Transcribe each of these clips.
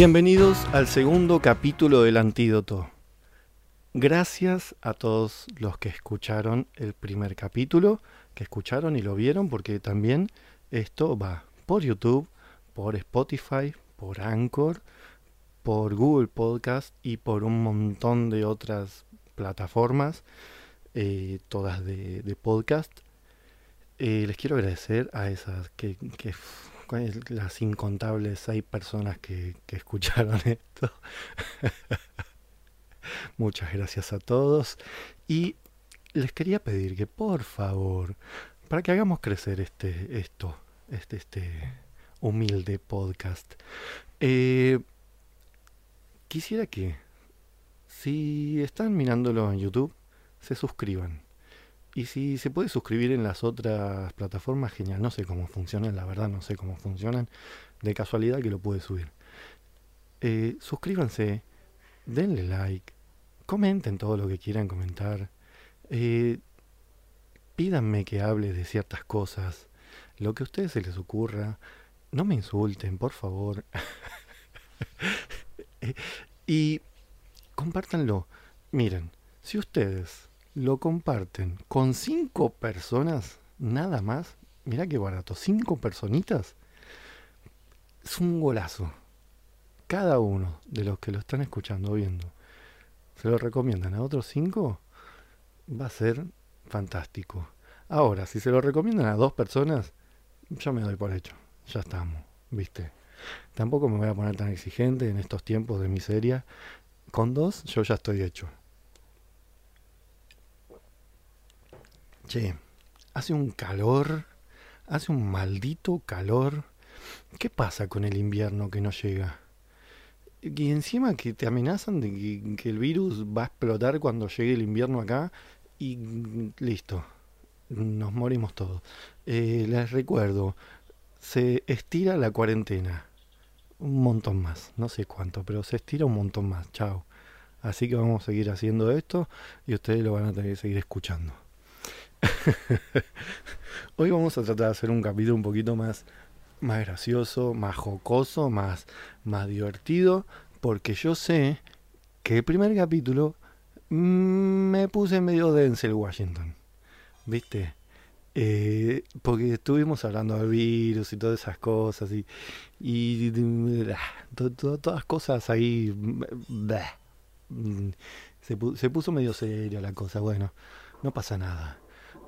Bienvenidos al segundo capítulo del Antídoto. Gracias a todos los que escucharon el primer capítulo, que escucharon y lo vieron, porque también esto va por YouTube, por Spotify, por Anchor, por Google Podcast y por un montón de otras plataformas, eh, todas de, podcast. Eh, les quiero agradecer a esas que, que las incontables seis personas que, escucharon esto. Muchas gracias a todos. Y les quería pedir que por favor, para que hagamos crecer este, esto, este, este humilde podcast, eh, quisiera que si están mirándolo en YouTube, se suscriban. Y si se puede suscribir en las otras plataformas, genial. No sé cómo funcionan, la verdad no sé cómo funcionan. De casualidad que lo puede subir. Eh, suscríbanse, denle like, comenten todo lo que quieran comentar. Eh, pídanme que hable de ciertas cosas, lo que a ustedes se les ocurra. No me insulten, por favor. y compártanlo. Miren, si ustedes lo comparten con cinco personas, nada más, mira qué barato, cinco personitas, es un golazo. Cada uno de los que lo están escuchando o viendo se lo recomiendan a otros cinco, va a ser fantástico. Ahora, si se lo recomiendan a dos personas, yo me doy por hecho. Ya estamos, ¿viste? Tampoco me voy a poner tan exigente en estos tiempos de miseria. Con dos, yo ya estoy hecho. Che, hace un calor, hace un maldito calor. ¿Qué pasa con el invierno que no llega? Y encima que te amenazan de que, el virus va a explotar cuando llegue el invierno acá y listo, nos morimos todos. Eh, les recuerdo, se estira la cuarentena. Un montón más, no sé cuánto, pero se estira un montón más. Chao. Así que vamos a seguir haciendo esto y ustedes lo van a tener que seguir escuchando. Hoy vamos a tratar de hacer un capítulo un poquito más más gracioso, más jocoso, más, más divertido, porque yo sé que el primer capítulo mm, me puse medio Denzel Washington, ¿viste? Eh, porque estuvimos hablando del virus y todas esas cosas y, y todas cosas ahí mm, se, se, puso medio seria la cosa bueno no pasa nada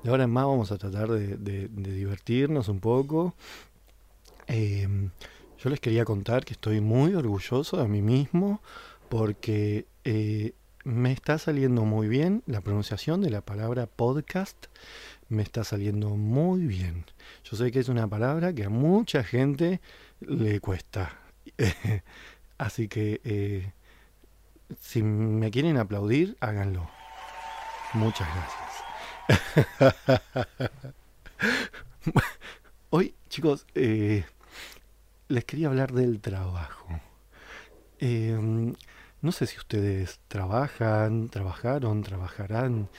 de ahora en más vamos a tratar de, divertirnos un poco Em, yo les quería contar que estoy muy orgulloso de mí mismo porque eh, me está saliendo muy bien la pronunciación de la palabra podcast. Me está saliendo muy bien. Yo sé que es una palabra que a mucha gente le cuesta. Así que eh, si me quieren aplaudir, háganlo. Muchas gracias. Hoy, chicos, eh, les quería hablar del trabajo. Em, no sé si ustedes trabajan, trabajaron, trabajarán,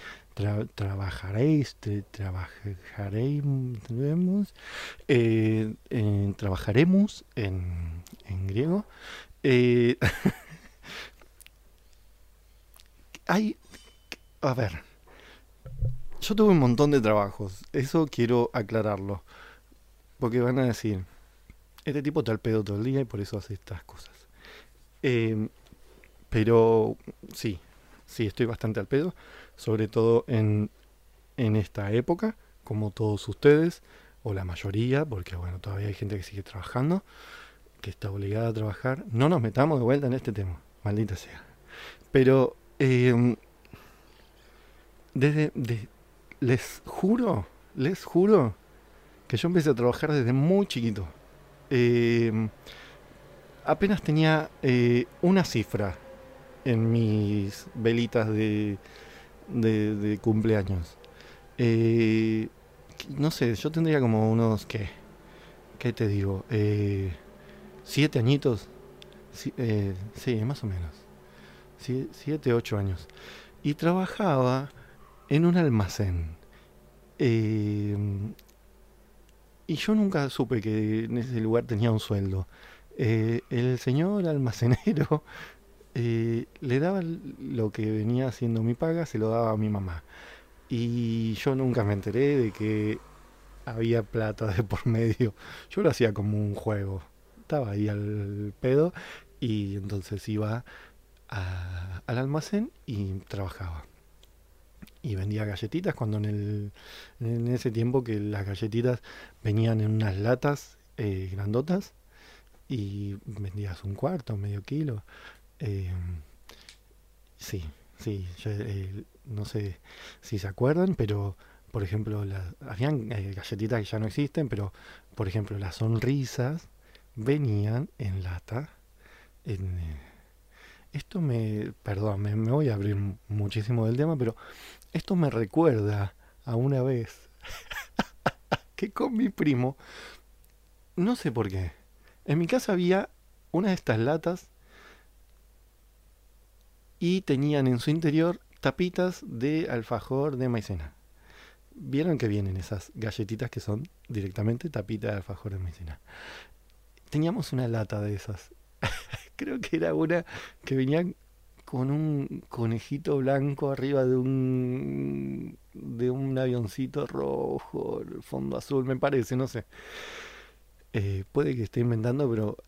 trabajaréis, trabajaremos, eh, trabajaremos en, en griego. Eh, hay, a ver, yo tuve un montón de trabajos, eso quiero aclararlo, porque van a decir, este tipo está al pedo todo el día y por eso hace estas cosas. Em, pero sí, sí, estoy bastante al pedo, sobre todo en, en esta época, como todos ustedes, o la mayoría, porque bueno, todavía hay gente que sigue trabajando, que está obligada a trabajar. No nos metamos de vuelta en este tema, maldita sea. Pero em, desde, les juro, les juro que yo empecé a trabajar desde muy chiquito. Em, apenas tenía eh, una cifra en mis velitas de, de, cumpleaños. Eh, no sé, yo tendría como unos, ¿qué? ¿Qué te digo? Eh, ¿Siete añitos? Sí, más o menos. siete, ocho años. Y trabajaba en un almacén. Em, y yo nunca supe que en ese lugar tenía un sueldo. eh, el señor almacenero eh, le daba lo que venía haciendo mi paga, se lo daba a mi mamá. Y yo nunca me enteré de que había plata de por medio. Yo lo hacía como un juego. Estaba ahí al pedo y entonces iba al almacén y trabajaba. Y vendía galletitas cuando en, el, en ese tiempo que las galletitas venían en unas latas eh, grandotas y vendías un cuarto, medio kilo. Eh, sí, sí, eh, no sé si se acuerdan, pero por ejemplo, la, habían eh, galletitas que ya no existen, pero por ejemplo, las sonrisas venían en lata. Esto me, perdón, me voy a abrir muchísimo del tema, pero esto me recuerda a una vez que con mi primo, no sé por qué, en mi casa había una de estas latas y tenían en su interior tapitas de alfajor de maicena. Vieron que vienen esas galletitas que son directamente tapitas de alfajor de maicena. Teníamos una lata de esas. Creo que era una que venía con un conejito blanco arriba de un de un avioncito rojo, el fondo azul, me parece, no sé. Eh, puede que esté inventando, pero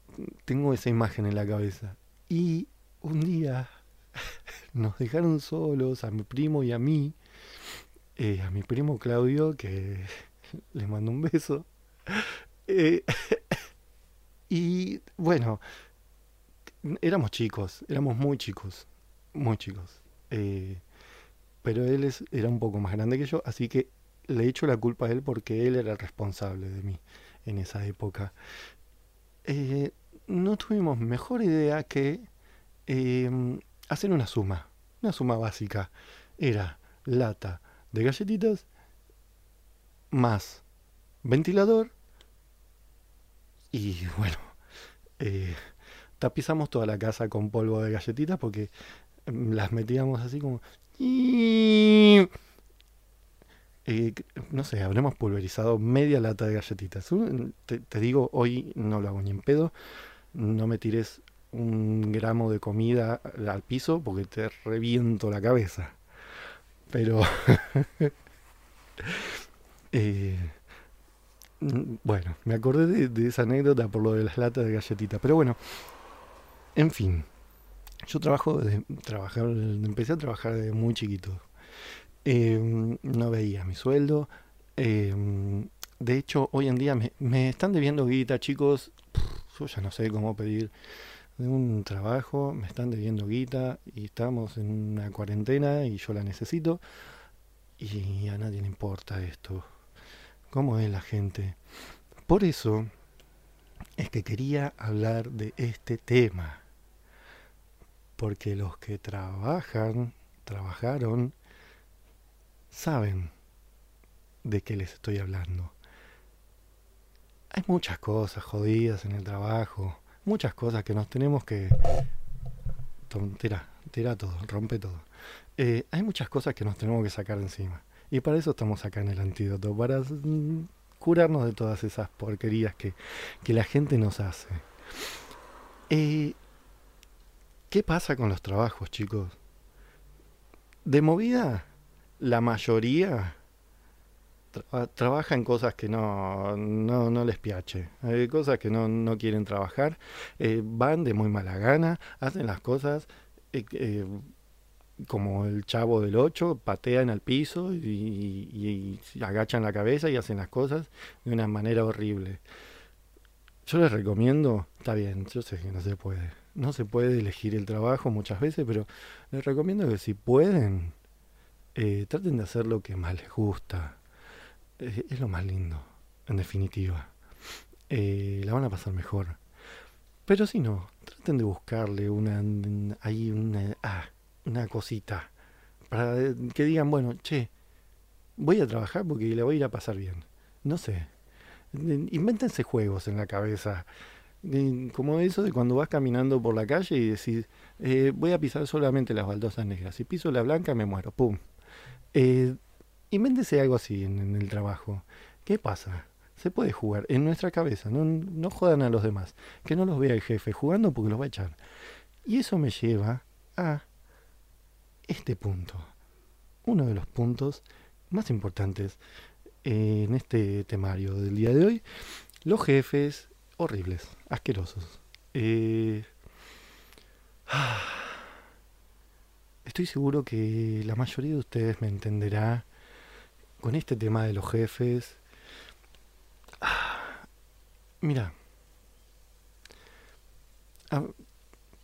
tengo esa imagen en la cabeza. Y un día nos dejaron solos a mi primo y a mí, eh, a mi primo Claudio, que le mando un beso. Eh, y bueno, éramos chicos, éramos muy chicos, muy chicos. pero él es, era un poco más grande que yo, así que le echo la culpa a él porque él era el responsable de mí en esa época. Eh, no tuvimos mejor idea que em, hacer una suma, una suma básica. Era lata de galletitas más ventilador y bueno, eh, tapizamos toda la casa con polvo de galletitas porque las metíamos así como... No sé, habremos pulverizado media lata de galletitas. Te, digo, hoy no lo hago ni en pedo. No me tires un gramo de comida al piso porque te reviento la cabeza. Pero... Eh, bueno, me acordé de, esa anécdota por lo de las latas de galletitas. Pero bueno, en fin. Yo trabajo de trabajar, empecé a trabajar desde muy chiquito. Em, no veía mi sueldo. Em, de hecho, hoy en día me, están debiendo guita, chicos. yo ya no sé cómo pedir un trabajo. Me están debiendo guita y estamos en una cuarentena y yo la necesito. Y a nadie le importa esto. ¿Cómo es la gente? Por eso es que quería hablar de este tema. Porque los que trabajan, trabajaron saben de qué les estoy hablando. Hay muchas cosas jodidas en el trabajo, muchas cosas que nos tenemos que... Tira, tira todo, rompe todo. Eh, hay muchas cosas que nos tenemos que sacar encima. Y para eso estamos acá en el antídoto, para curarnos de todas esas porquerías que, que la gente nos hace. Eh, ¿Qué pasa con los trabajos, chicos? De movida, la mayoría trabaja en cosas que no, no, les piache, hay cosas que no, no quieren trabajar, eh, van de muy mala gana, hacen las cosas eh, eh, como el chavo del 8, patean al piso y, agachan la cabeza y hacen las cosas de una manera horrible. Yo les recomiendo, está bien, yo sé que no se puede, no se puede elegir el trabajo muchas veces, pero les recomiendo que si pueden, eh, traten de hacer lo que más les gusta. Eh, es lo más lindo, en definitiva. Eh, la van a pasar mejor. Pero si no, traten de buscarle una, ahí una, ah, una cosita. Para que digan, bueno, che, voy a trabajar porque le voy a ir a pasar bien. No sé. Invéntense juegos en la cabeza. Como eso de cuando vas caminando por la calle y decís, voy a pisar solamente las baldosas negras. Si piso la blanca me muero. ¡Pum! Eh, invéntese algo así en, el trabajo. ¿Qué pasa? Se puede jugar en nuestra cabeza, no, no jodan a los demás. Que no los vea el jefe jugando porque los va a echar. Y eso me lleva a este punto. Uno de los puntos más importantes en este temario del día de hoy. Los jefes horribles, asquerosos. Eh, estoy seguro que la mayoría de ustedes me entenderá con este tema de los jefes. Mira,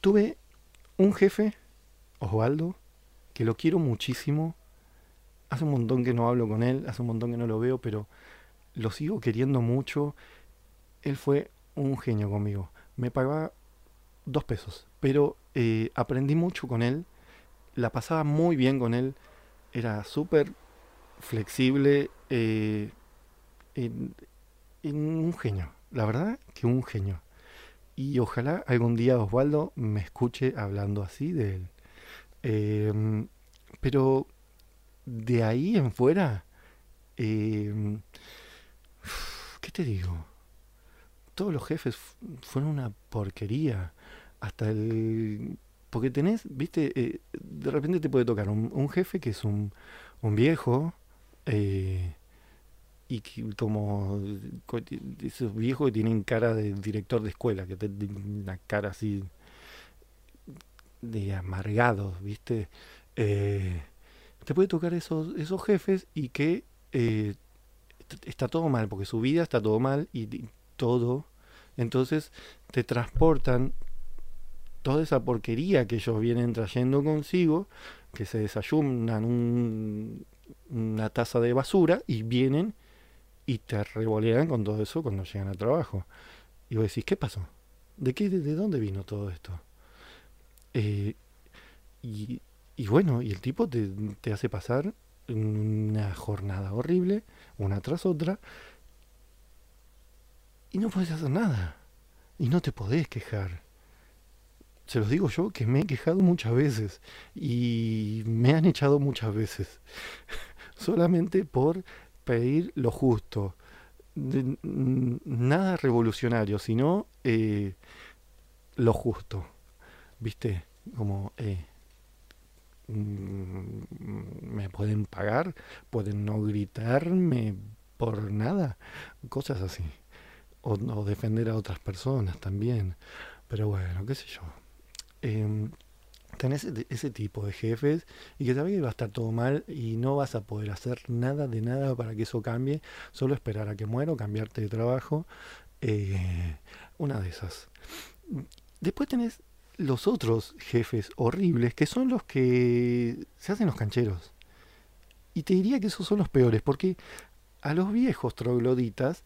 tuve un jefe, Osvaldo, que lo quiero muchísimo. Hace un montón que no hablo con él, hace un montón que no lo veo, pero lo sigo queriendo mucho. Él fue un genio conmigo. Me pagaba dos pesos, pero eh, aprendí mucho con él. La pasaba muy bien con él. Era súper flexible. Eh, un genio. La verdad que un genio. Y ojalá algún día Osvaldo me escuche hablando así de él. Em, pero de ahí en fuera, em, ¿qué te digo? Todos los jefes fueron una porquería. Hasta el... Porque tenés, viste, eh, de repente te puede tocar un, jefe que es un, un viejo, eh, y que, como esos viejos que tienen cara de director de escuela, que tienen una cara así de amargados, ¿viste? Eh, te puede tocar esos, esos jefes y que eh, está todo mal, porque su vida está todo mal y, todo. Entonces te transportan toda esa porquería que ellos vienen trayendo consigo, que se desayunan una taza de basura y vienen y te revolean con todo eso cuando llegan al trabajo. Y vos decís, ¿qué pasó? ¿De qué, de dónde vino todo esto? Eh, y, bueno, y el tipo te, hace pasar una jornada horrible, una tras otra, y no puedes hacer nada. Y no te podés quejar. Se los digo yo que me he quejado muchas veces y me han echado muchas veces. Solamente por pedir lo justo. nada revolucionario, sino eh, lo justo. ¿viste? Como, eh, mm, me pueden pagar, pueden no gritarme por nada, cosas así. O, defender a otras personas también. Pero bueno, qué sé yo. Eh, tenés ese, tipo de jefes y que sabes que va a estar todo mal y no vas a poder hacer nada de nada para que eso cambie, solo esperar a que muera o cambiarte de trabajo. Eh, una de esas. Después tenés los otros jefes horribles, que son los que se hacen los cancheros. Y te diría que esos son los peores, porque a los viejos trogloditas,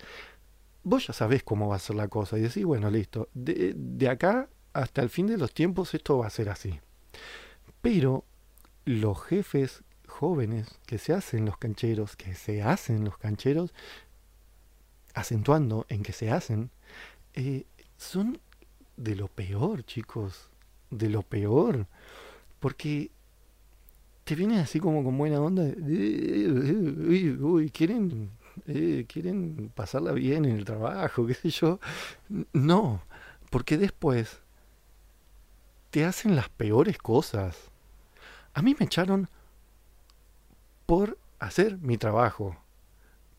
vos ya sabés cómo va a ser la cosa. Y decís, bueno, listo, de, de acá hasta el fin de los tiempos esto va a ser así. Pero los jefes jóvenes que se hacen los cancheros, que se hacen los cancheros, acentuando en que se hacen, eh, son de lo peor, chicos, de lo peor, porque te vienen así como con buena onda, uy, uy, quieren, eh, quieren pasarla bien en el trabajo, qué sé yo. No, porque después te hacen las peores cosas. A mí me echaron por hacer mi trabajo.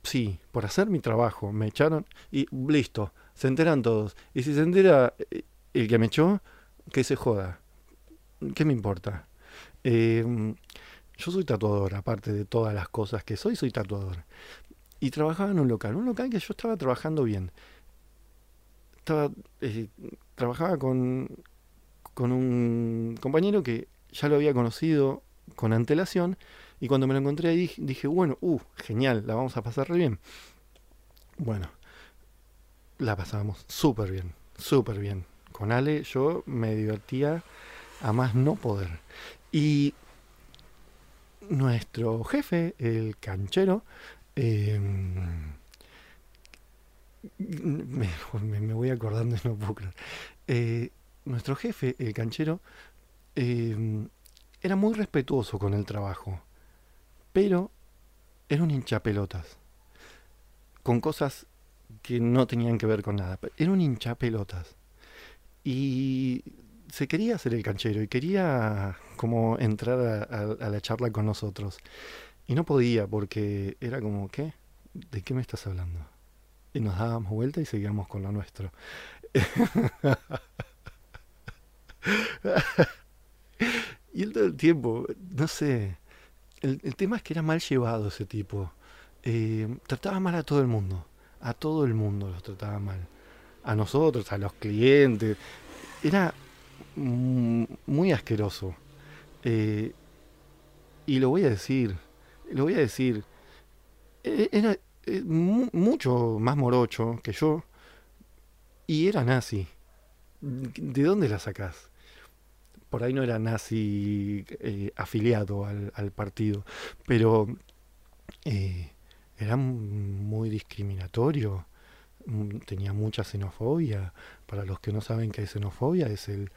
Sí, por hacer mi trabajo. Me echaron y listo se enteran todos. Y si se entera eh, el que me echó, que se joda. ¿Qué me importa? Em, yo soy tatuador, aparte de todas las cosas que soy, soy tatuador. Y trabajaba en un local, un local que yo estaba trabajando bien. Estaba, eh, trabajaba con, con un compañero que ya lo había conocido con antelación y cuando me lo encontré ahí dije, bueno, uh, genial, la vamos a pasar re bien. Bueno, la pasábamos súper bien, súper bien. Con Ale yo me divertía a más no poder. Y nuestro jefe, el canchero, em, me, voy acordando y no puedo. Eh, nuestro jefe, el canchero, em, era muy respetuoso con el trabajo, pero era un hinchapelotas, con cosas que no tenían que ver con nada. Era un hincha pelotas. Y se quería hacer el canchero y quería como entrar a la charla con nosotros. Y no podía porque era como, ¿qué? ¿De qué me estás hablando? Y nos dábamos vuelta y seguíamos con lo nuestro. y él todo el tiempo, no sé, el, tema es que era mal llevado ese tipo. Eh, trataba mal a todo el mundo, a todo el mundo los trataba mal. A nosotros, a los clientes. Era muy asqueroso. Eh, y lo voy a decir, lo voy a decir. E, era eh, mucho más morocho que yo y era nazi. ¿De dónde la sacás? Por ahí no era nazi eh, afiliado al, partido, pero eh, era muy discriminatorio, tenía mucha xenofobia. Para los que no saben qué es xenofobia, es el,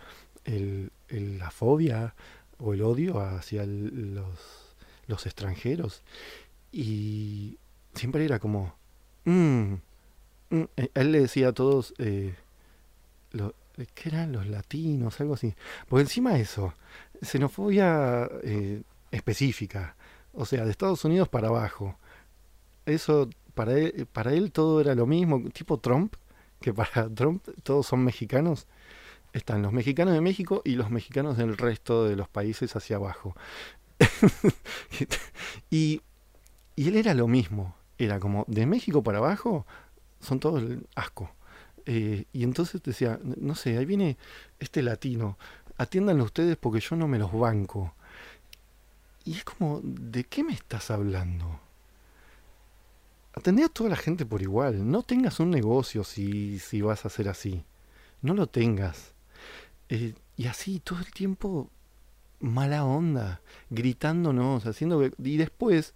la fobia o el odio hacia los, los extranjeros. Y siempre era como, mm, mm", eh, él le decía a todos, eh, lo, ¿qué eran los latinos? Algo así. Porque encima eso, xenofobia eh, específica, o sea, de Estados Unidos para abajo. Eso, para él, para él todo era lo mismo, tipo Trump, que para Trump todos son mexicanos. Están los mexicanos de México y los mexicanos del resto de los países hacia abajo. y, y él era lo mismo era como de México para abajo, son todos asco. Eh, y entonces decía, no sé, ahí viene este latino, atiéndanlo ustedes porque yo no me los banco. Y es como, ¿de qué me estás hablando? Atendé a toda la gente por igual. No tengas un negocio si, si vas a hacer así. No lo tengas. Eh, y así todo el tiempo mala onda, gritándonos, haciendo... Y después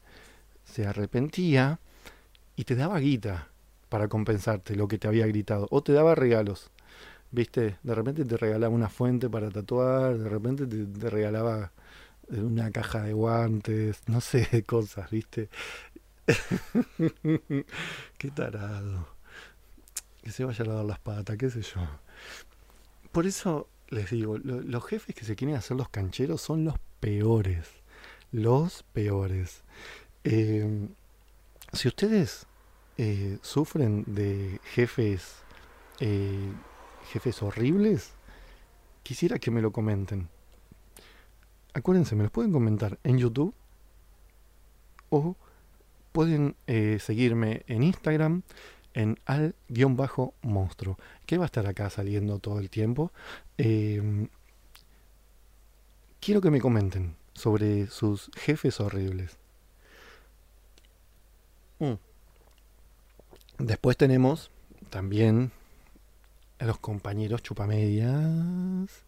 se arrepentía y te daba guita para compensarte lo que te había gritado. O te daba regalos. ¿Viste? De repente te regalaba una fuente para tatuar, de repente te, regalaba una caja de guantes, no sé, cosas, ¿viste? Qué tarado. Que se vaya a lavar las patas, qué sé yo. Por eso les digo, los jefes que se quieren hacer los cancheros son los peores. Los peores. Eh, si ustedes eh, sufren de jefes, eh, jefes horribles, quisiera que me lo comenten. Acuérdense, me los pueden comentar en YouTube o pueden seguirme en Instagram en al-monstruo, que va a estar acá saliendo todo el tiempo. Em, quiero que me comenten sobre sus jefes horribles. Mm. Después tenemos también a los compañeros chupamedias.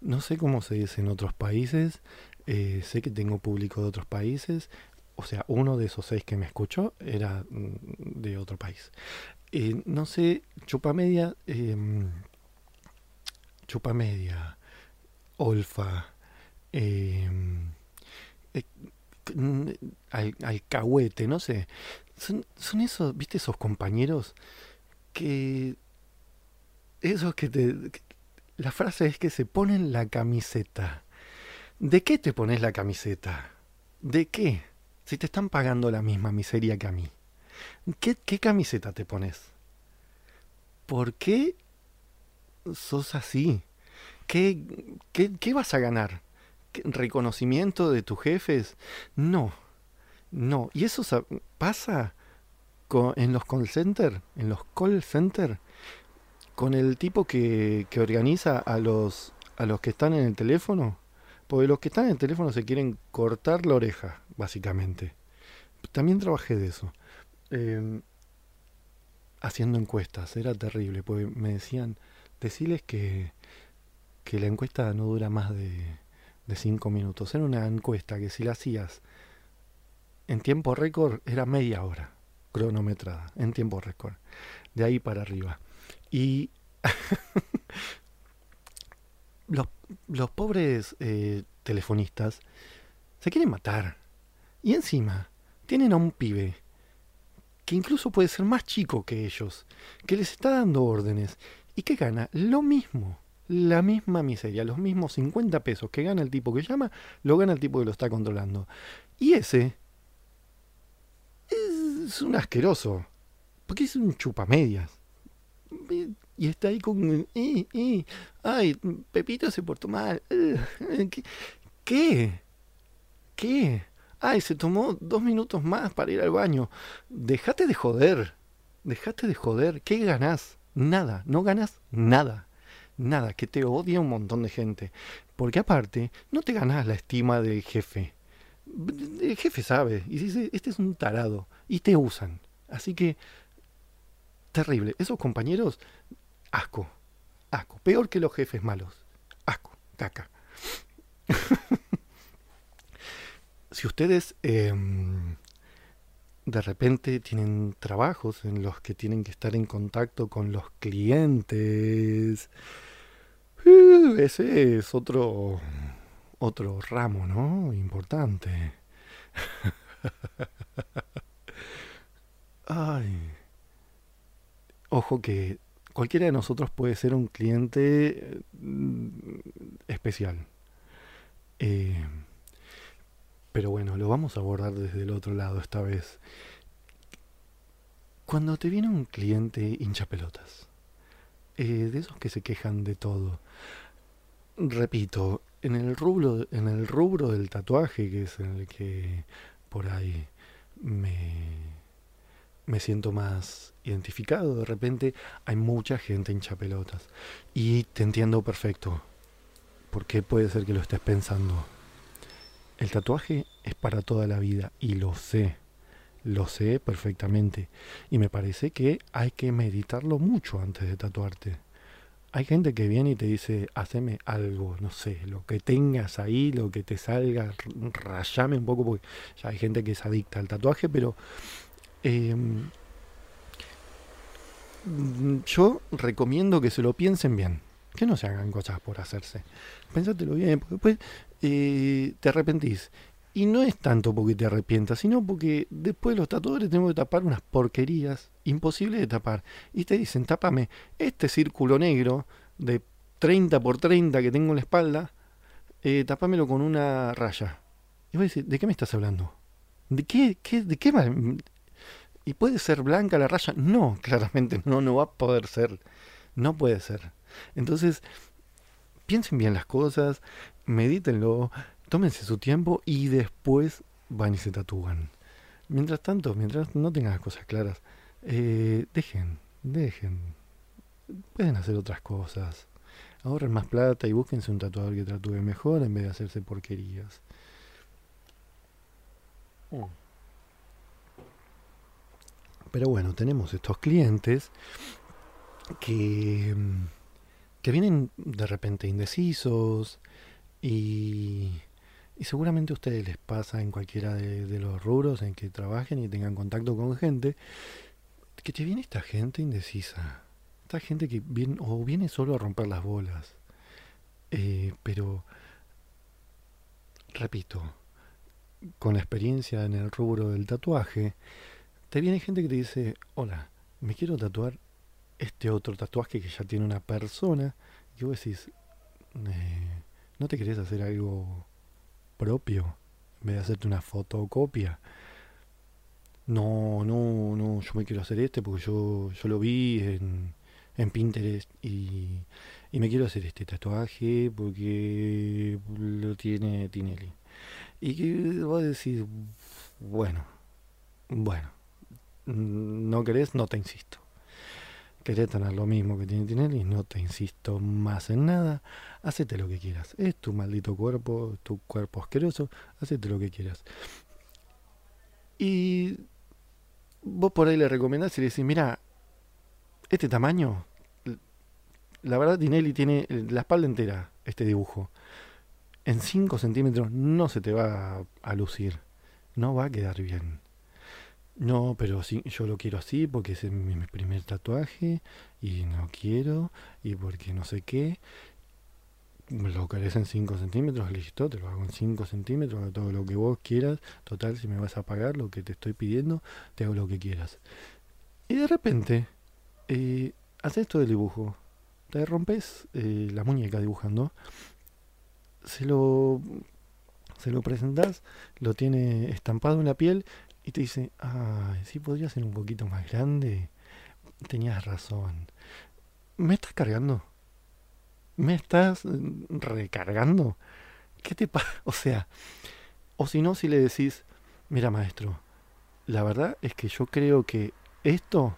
No sé cómo se dice en otros países. Eh, sé que tengo público de otros países. O sea, uno de esos seis que me escuchó era mm, de otro país. Eh, no sé, chupamedia, eh, chupamedia, olfa, em, eh, al, alcahuete, no sé. Son, son esos, viste, esos compañeros que... Esos que te... la frase es que se ponen la camiseta. ¿De qué te pones la camiseta? ¿De qué? Si te están pagando la misma miseria que a mí. ¿Qué, qué camiseta te pones? ¿Por qué sos así? ¿Qué, qué, qué vas a ganar? ¿Reconocimiento de tus jefes? No. No, y eso pasa en los call center, en los call center, con el tipo que, que organiza a los, a los que están en el teléfono, porque los que están en el teléfono se quieren cortar la oreja, básicamente. También trabajé de eso. Em, haciendo encuestas, era terrible, porque me decían, deciles que, que la encuesta no dura más de, de cinco minutos. Era una encuesta que si la hacías en tiempo récord era media hora cronometrada, en tiempo récord, de ahí para arriba. Y los, los, pobres eh, telefonistas se quieren matar. Y encima tienen a un pibe que incluso puede ser más chico que ellos, que les está dando órdenes y que gana lo mismo, la misma miseria, los mismos 50 pesos que gana el tipo que llama, lo gana el tipo que lo está controlando. Y ese es un asqueroso, porque es un chupamedias. Y está ahí con... Ay, Pepito se portó mal. ¿Qué? ¿Qué? Ay, se tomó dos minutos más para ir al baño. Dejate de joder. Dejate de joder. ¿Qué ganás? Nada. No ganas nada. Nada. Que te odia un montón de gente. Porque aparte, no te ganás la estima del jefe. El jefe sabe. Y dice, este es un tarado. Y te usan. Así que, terrible. Esos compañeros, asco. Asco. Peor que los jefes malos. Asco. Caca. si ustedes em, de repente tienen trabajos en los que tienen que estar en contacto con los clientes, uh, ese es otro, otro ramo, ¿no? Importante. Ay. Ojo que cualquiera de nosotros puede ser un cliente mm, especial. Eh, pero bueno, lo vamos a abordar desde el otro lado esta vez. Cuando te viene un cliente hincha pelotas, eh, de esos que se quejan de todo, repito, en el rubro, en el rubro del tatuaje, que es en el que por ahí me, me siento más identificado, de repente hay mucha gente hincha pelotas. Y te entiendo perfecto. ¿Por qué puede ser que lo estés pensando? El tatuaje es para toda la vida y lo sé, lo sé perfectamente. Y me parece que hay que meditarlo mucho antes de tatuarte. Hay gente que viene y te dice, haceme algo, no sé, lo que tengas ahí, lo que te salga, rayame un poco, porque ya hay gente que es adicta al tatuaje, pero em, yo recomiendo que se lo piensen bien, que no se hagan cosas por hacerse. Pensátelo bien, porque después eh, te arrepentís. Y no es tanto porque te arrepientas, sino porque después los tatuadores tenemos que tapar unas porquerías imposibles de tapar. Y te dicen, tápame este círculo negro de 30 por 30 que tengo en la espalda, eh, tápamelo con una raya. Y vos decís, ¿de qué me estás hablando? ¿De qué? qué ¿De qué ¿Y puede ser blanca la raya? No, claramente no, no va a poder ser. No puede ser. Entonces, piensen bien las cosas, medítenlo, tómense su tiempo y después van y se tatúan. Mientras tanto, mientras no tengan las cosas claras, eh, dejen, dejen. Pueden hacer otras cosas. Ahorren más plata y búsquense un tatuador que tatúe mejor en vez de hacerse porquerías. Oh. Pero bueno, tenemos estos clientes que, que vienen de repente indecisos, y, seguramente a ustedes les pasa en cualquiera de, los rubros en que trabajen y tengan contacto con gente, que te viene esta gente indecisa. Esta gente que viene, o viene solo a romper las bolas. Eh, pero, repito, con la experiencia en el rubro del tatuaje, te viene gente que te dice, hola, me quiero tatuar este otro tatuaje que ya tiene una persona. Y vos decís, eh, ¿No te querés hacer algo propio en vez de hacerte una fotocopia? No, no, no, yo me quiero hacer este porque yo, yo lo vi en, en Pinterest y, y me quiero hacer este tatuaje porque lo tiene Tinelli. Y que vos decís, bueno, bueno, no querés, no te insisto. Querés tener lo mismo que tiene Tinelli, no te insisto más en nada. Hacete lo que quieras. Es tu maldito cuerpo, tu cuerpo asqueroso. Hacete lo que quieras. Y vos por ahí le recomendás y le decís, mira, este tamaño, la verdad Tinelli tiene la espalda entera, este dibujo. En 5 centímetros no se te va a lucir. No va a quedar bien. No, pero sí, yo lo quiero así porque es mi, primer tatuaje y no quiero y porque no sé qué. lo querés en 5 centímetros, listo, te lo hago en 5 centímetros, todo lo que vos quieras. Total, si me vas a pagar lo que te estoy pidiendo, te hago lo que quieras. Y de repente, eh, haces esto del dibujo. Te rompes eh, la muñeca dibujando. Se lo, se lo presentás, lo tiene estampado en la piel y te dice, ah, sí podría ser un poquito más grande. Tenías razón. ¿Me estás cargando? ¿Me estás mm, recargando? ¿Qué te pasa? O sea, o si no, si le decís, mira maestro, la verdad es que yo creo que esto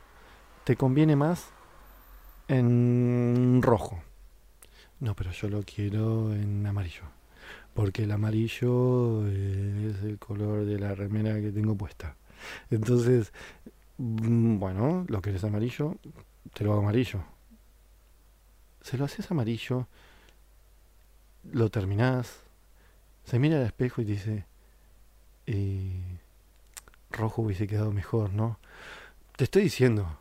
te conviene más en rojo. No, pero yo lo quiero en amarillo. Porque el amarillo es el color de la remera que tengo puesta. Entonces, mm, bueno, lo querés amarillo, te lo hago amarillo se lo haces amarillo, lo terminás, se mira al espejo y dice, eh, rojo hubiese quedado mejor, ¿no? Te estoy diciendo,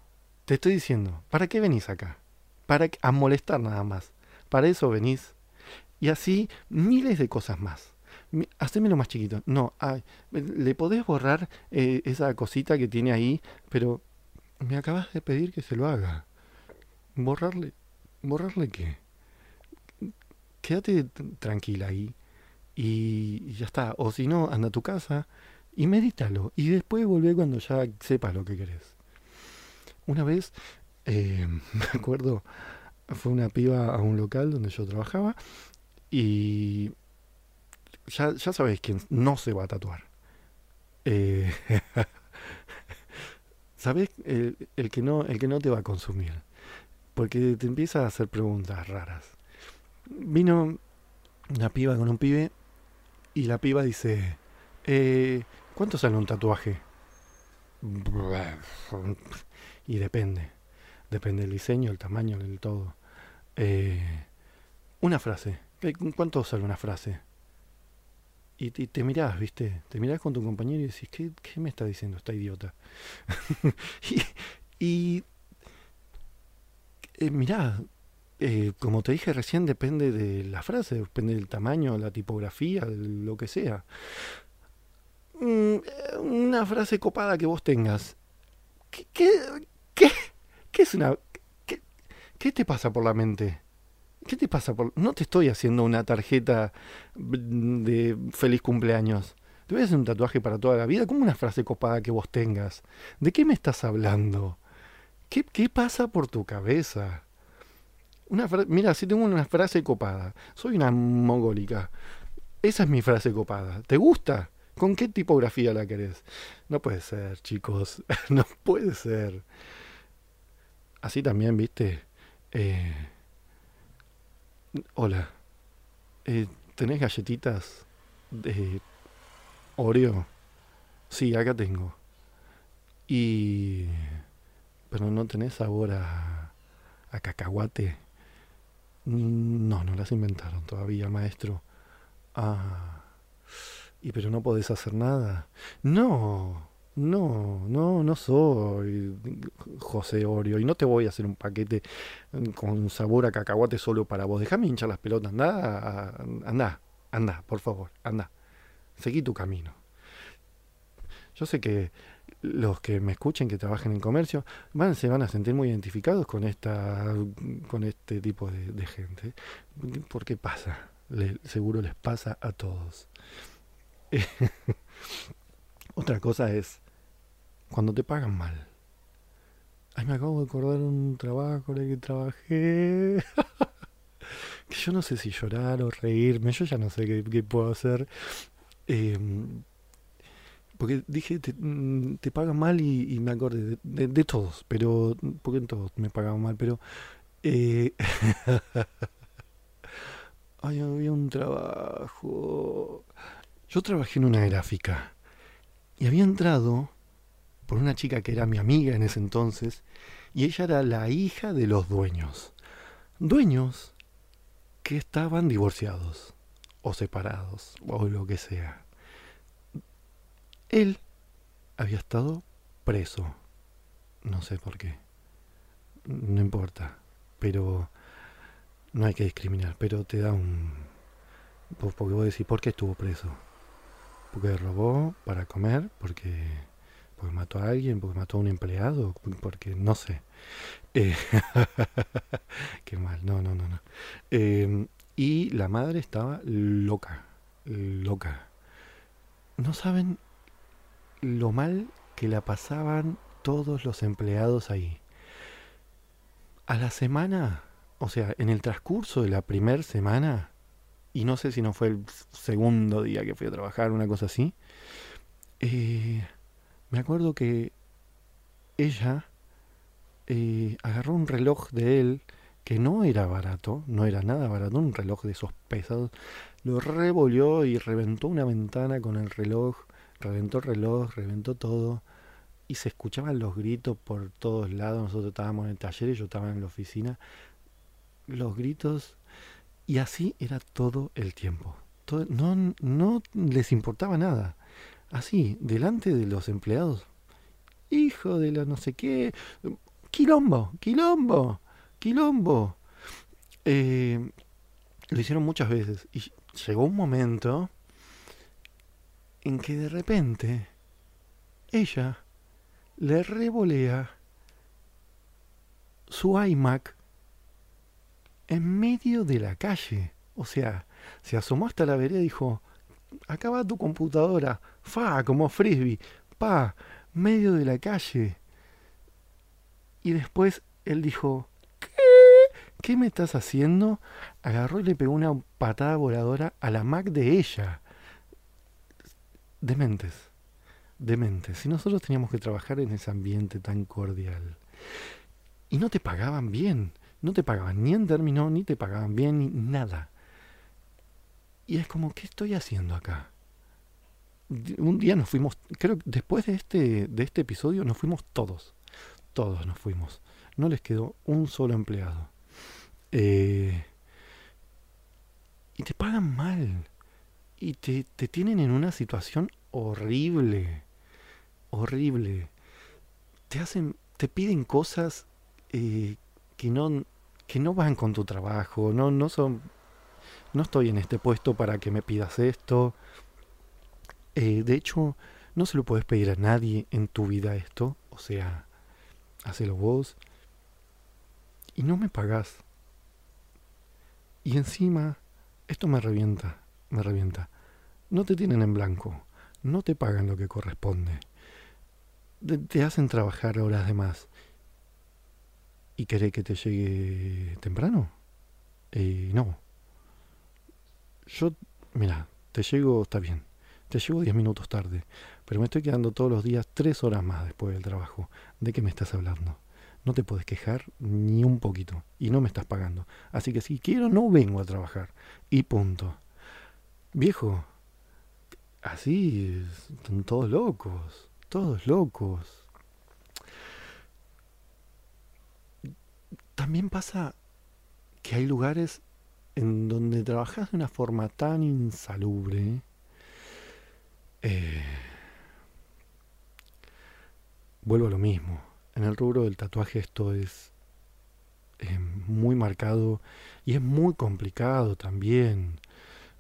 te estoy diciendo, ¿para qué venís acá? Para a molestar nada más. Para eso venís. Y así miles de cosas más. Hacémelo más chiquito. No, le podés borrar eh, esa cosita que tiene ahí, pero me acabas de pedir que se lo haga. Borrarle ¿Borrarle qué? Quédate tranquila ahí y ya está. O si no, anda a tu casa y medítalo. Y después volvé cuando ya sepas lo que querés. Una vez, eh, me acuerdo, fue una piba a un local donde yo trabajaba y ya, ya quién no se va a tatuar. Eh, ¿Sabés? El, el, que no, el que no te va a consumir porque te empieza a hacer preguntas raras. Vino una piba con un pibe y la piba dice, eh, ¿cuánto sale un tatuaje? Y depende, depende del diseño, el tamaño, del todo. Eh, una frase, ¿cuánto sale una frase? Y, te mirás, ¿viste? Te mirás con tu compañero y decís, ¿qué, qué me está diciendo esta idiota? y eh, mirá, eh, como te dije recién, depende de la frase, depende del tamaño, la tipografía, lo que sea. Mm, una frase copada que vos tengas. ¿Qué, qué, qué, es una... Qué, ¿Qué te pasa por la mente? ¿Qué te pasa por.? No te estoy haciendo una tarjeta de feliz cumpleaños. Te voy a hacer un tatuaje para toda la vida. como una frase copada que vos tengas? ¿De qué me estás hablando? ¿Qué, pasa por tu cabeza? Una Mira, si tengo una frase copada. Soy una mogólica. Esa es mi frase copada. ¿Te gusta? ¿Con qué tipografía la querés? No puede ser, chicos. no puede ser. Así también, viste. Eh, hola. Eh, ¿Tenés galletitas de Oreo? Sí, acá tengo. Y pero no tenés sabor a, a cacahuate. Mm, no, no las inventaron todavía, maestro. Ah, y pero no podés hacer nada. No, no, no, no soy José Orio y no te voy a hacer un paquete con sabor a cacahuate solo para vos. Déjame hinchar las pelotas, anda, anda, anda, por favor, anda. Seguí tu camino. Yo sé que los que me escuchen que trabajen en comercio van, se van a sentir muy identificados con esta con este tipo de, gente porque pasa seguro les pasa a todos otra cosa es cuando te pagan mal. Ay me acabo de acordar un trabajo en el que trabajé. Que yo no sé si llorar o reírme yo ya no sé qué, puedo hacer. Eh, porque dije, te, mm, te pagan mal y, me acordé de, todos, pero, porque en todos me pagaban mal, pero... Eh, había un trabajo. Yo trabajé en una gráfica y había entrado por una chica que era mi amiga en ese entonces y ella era la hija de los dueños. Dueños que estaban divorciados o separados o lo que sea. Él había estado preso. No sé por qué. No importa. Pero no hay que discriminar, pero te da un... Porque vos decís, ¿por qué estuvo preso? Porque robó para comer, porque, porque mató a alguien, porque mató a un empleado, porque no sé. Eh, qué mal, no, no, no, no. Em, y la madre estaba loca, loca. No saben lo mal que la pasaban todos los empleados ahí. A la semana, o sea, en el transcurso de la primera semana, y no sé si no fue el segundo día que fui a trabajar, una cosa así, eh, me acuerdo que ella eh, agarró un reloj de él que no era barato, no era nada barato, un reloj de esos pesados, lo revolvió y reventó una ventana con el reloj, reventó el reloj, reventó todo y se escuchaban los gritos por todos lados. Nosotros estábamos en el taller y yo estaba en la oficina. Los gritos y así era todo el tiempo. no, no les importaba nada. Así, delante de los empleados. Hijo de la no sé qué. Quilombo, quilombo, quilombo. Eh, lo hicieron muchas veces. Y llegó un momento en que de repente ella le revolea su iMac en medio de la calle. O sea, se asomó hasta la vereda y dijo, acá va tu computadora, fa, como frisbee, pa, medio de la calle. Y después él dijo, ¿qué? ¿Qué me estás haciendo? Agarró y le pegó una patada voladora a la Mac de ella. Dementes demente. Si nosotros teníamos que trabajar en ese ambiente tan cordial y no te pagaban bien, no te pagaban ni en término, ni te pagaban bien, ni nada. Y es como, ¿qué estoy haciendo acá? Un día nos fuimos, creo que después de este, de este episodio nos fuimos todos, todos nos fuimos. No les quedó un solo empleado. Eh, y te pagan mal. Y te, te tienen en una situación horrible horrible. Te hacen, te piden cosas eh, que no que no van con tu trabajo, no no son no estoy en este puesto para que me pidas esto. Eh, de hecho, no se lo puedes pedir a nadie en tu vida esto, o sea, hacelo vos y no me pagás. Y encima, esto me revienta, me revienta. No te tienen en blanco, no te pagan lo que corresponde te hacen trabajar horas de más. ¿Y querés que te llegue temprano? Eh, no. Yo, mira, te llego, está bien. Te llego 10 minutos tarde. Pero me estoy quedando todos los días 3 horas más después del trabajo. ¿De qué me estás hablando? No te puedes quejar ni un poquito. Y no me estás pagando. Así que si quiero, no vengo a trabajar. Y punto. Viejo, así están todos locos todos locos. También pasa que hay lugares en donde trabajas de una forma tan insalubre. Eh, vuelvo a lo mismo. En el rubro del tatuaje esto es muy marcado y es muy complicado también.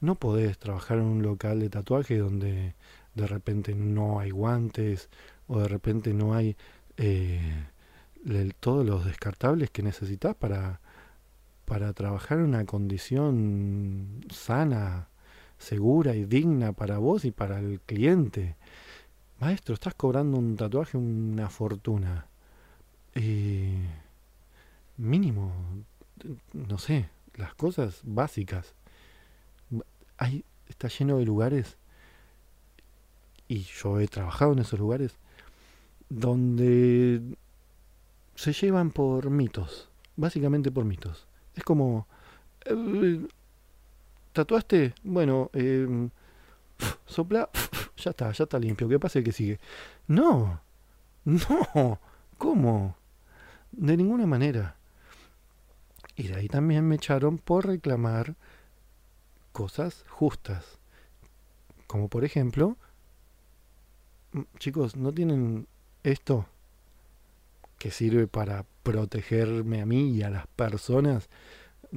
No podés trabajar en un local de tatuaje donde de repente no hay guantes o de repente no hay eh, todos los descartables que necesitas para, para trabajar en una condición sana, segura y digna para vos y para el cliente. Maestro, estás cobrando un tatuaje una fortuna. Eh, mínimo, no sé, las cosas básicas. Hay, está lleno de lugares y yo he trabajado en esos lugares, donde se llevan por mitos, básicamente por mitos. Es como, eh, ¿tatuaste? Bueno, eh, sopla, ya está, ya está limpio, ¿qué pasa el que sigue? No, no, ¿cómo? De ninguna manera. Y de ahí también me echaron por reclamar cosas justas. Como por ejemplo, chicos, ¿no tienen esto que sirve para protegerme a mí y a las personas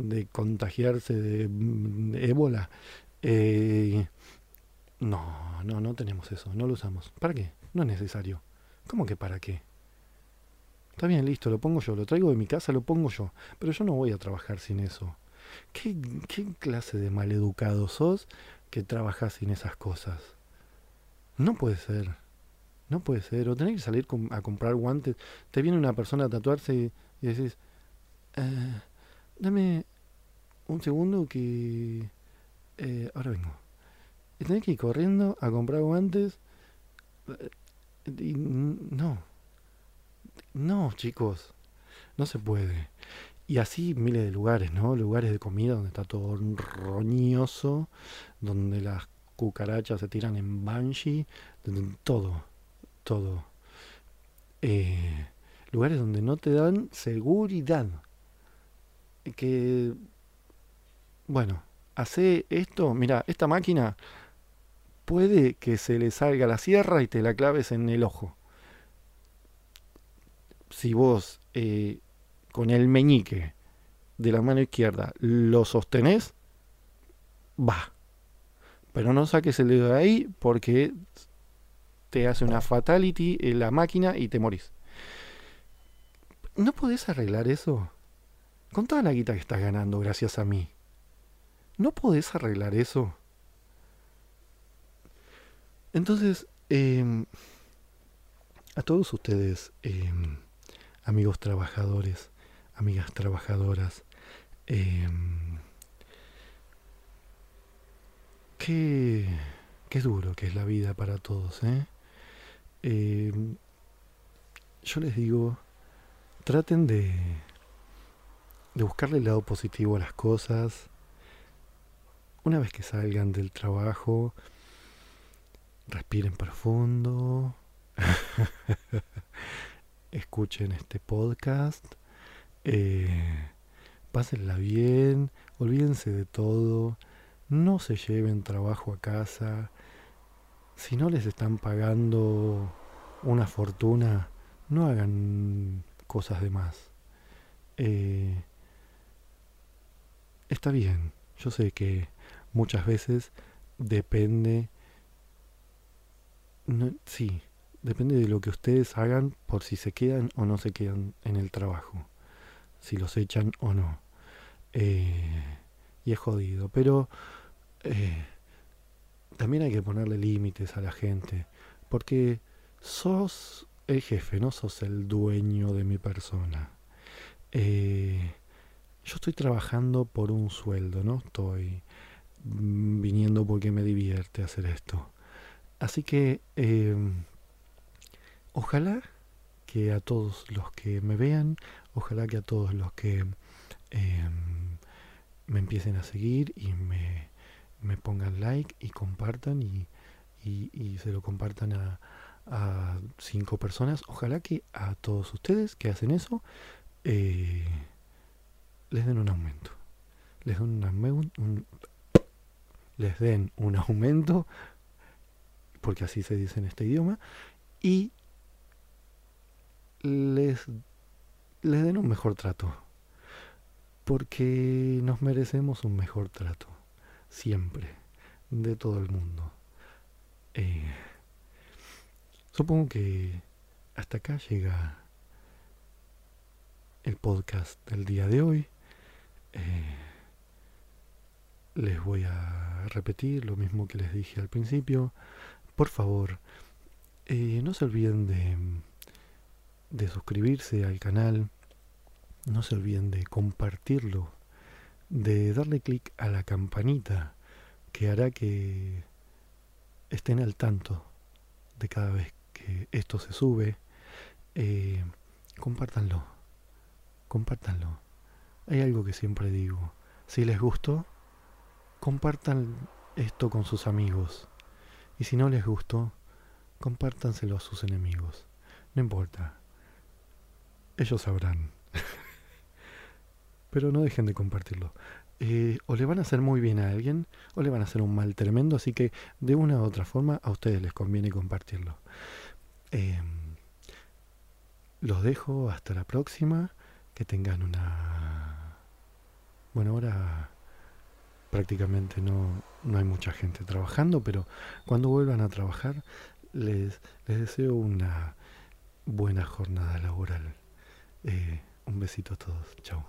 de contagiarse de, mm, ébola. Eh, no, no, no tenemos eso, no lo usamos. ¿Para qué? No es necesario. ¿Cómo que para qué? Está bien, listo, lo pongo yo, lo traigo de mi casa, lo pongo yo. Pero yo no voy a trabajar sin eso. ¿Qué, qué clase de maleducado sos que trabajas sin esas cosas? No puede ser. No puede ser. O tenés que salir a comprar guantes. Te viene una persona a tatuarse y, decís, eh, dame un segundo que... Eh, ahora vengo. Tenés que ir corriendo a comprar guantes. Eh, y no. No, chicos. No se puede. Y así miles de lugares, ¿no? Lugares de comida donde está todo roñoso, donde las cucarachas se tiran en banshee, todo, todo. Eh, lugares donde no te dan seguridad. Que, bueno, hace esto, mira, esta máquina puede que se le salga la sierra y te la claves en el ojo. Si vos eh, con el meñique de la mano izquierda lo sostenés, va. Pero no saques el dedo de ahí porque te hace una fatality en la máquina y te morís. ¿No podés arreglar eso? Con toda la guita que estás ganando gracias a mí. ¿No podés arreglar eso? Entonces, em, a todos ustedes, em, amigos trabajadores, amigas trabajadoras, em, qué, qué, duro que es la vida para todos. ¿eh? yo les digo, traten de, de buscarle el lado positivo a las cosas. Una vez que salgan del trabajo, Respiren profundo. Escuchen este podcast. Eh, pásenla bien. Olvídense de todo. No se lleven trabajo a casa. Si no les están pagando una fortuna, no hagan cosas de más. Eh, está bien. Yo sé que muchas veces depende sí, depende de lo que ustedes hagan por si se quedan o no se quedan en el trabajo, si los echan o no. Eh, y es jodido, pero eh, también hay que ponerle límites a la gente, porque sos el jefe, no sos el dueño de mi persona. Estoy trabajando por un sueldo, no estoy viniendo porque me divierte hacer esto. Así que em, ojalá que a todos los que me vean, ojalá que a todos los que em, me empiecen a seguir y me, pongan like y compartan y, se lo compartan a, a, cinco personas. Ojalá que a todos ustedes que hacen eso eh, les den un aumento. Les den un, les den un aumento porque así se dice en este idioma, y les, les den un mejor trato, porque nos merecemos un mejor trato, siempre, de todo el mundo. Eh, supongo que hasta acá llega el podcast del día de hoy. Eh, les voy a repetir lo mismo que les dije al principio por favor, eh, no se olviden de, de suscribirse al canal, no se olviden de compartirlo, de darle clic a la campanita que hará que estén al tanto de cada vez que esto se sube. Eh, compártanlo, compártanlo. Hay algo que siempre digo. Si les gustó, compartan esto con sus amigos. Y si no les gustó, compártanselo a sus enemigos. No importa. Ellos sabrán. Pero no dejen de compartirlo. Eh, o le van a hacer muy bien a alguien o le van a hacer un mal tremendo. Así que de una u otra forma a ustedes les conviene compartirlo. Em, los dejo hasta la próxima. Que tengan una bueno, ahora prácticamente no, no hay mucha gente trabajando, pero cuando vuelvan a trabajar les, les deseo una buena jornada laboral. Eh, un besito a todos. Chao.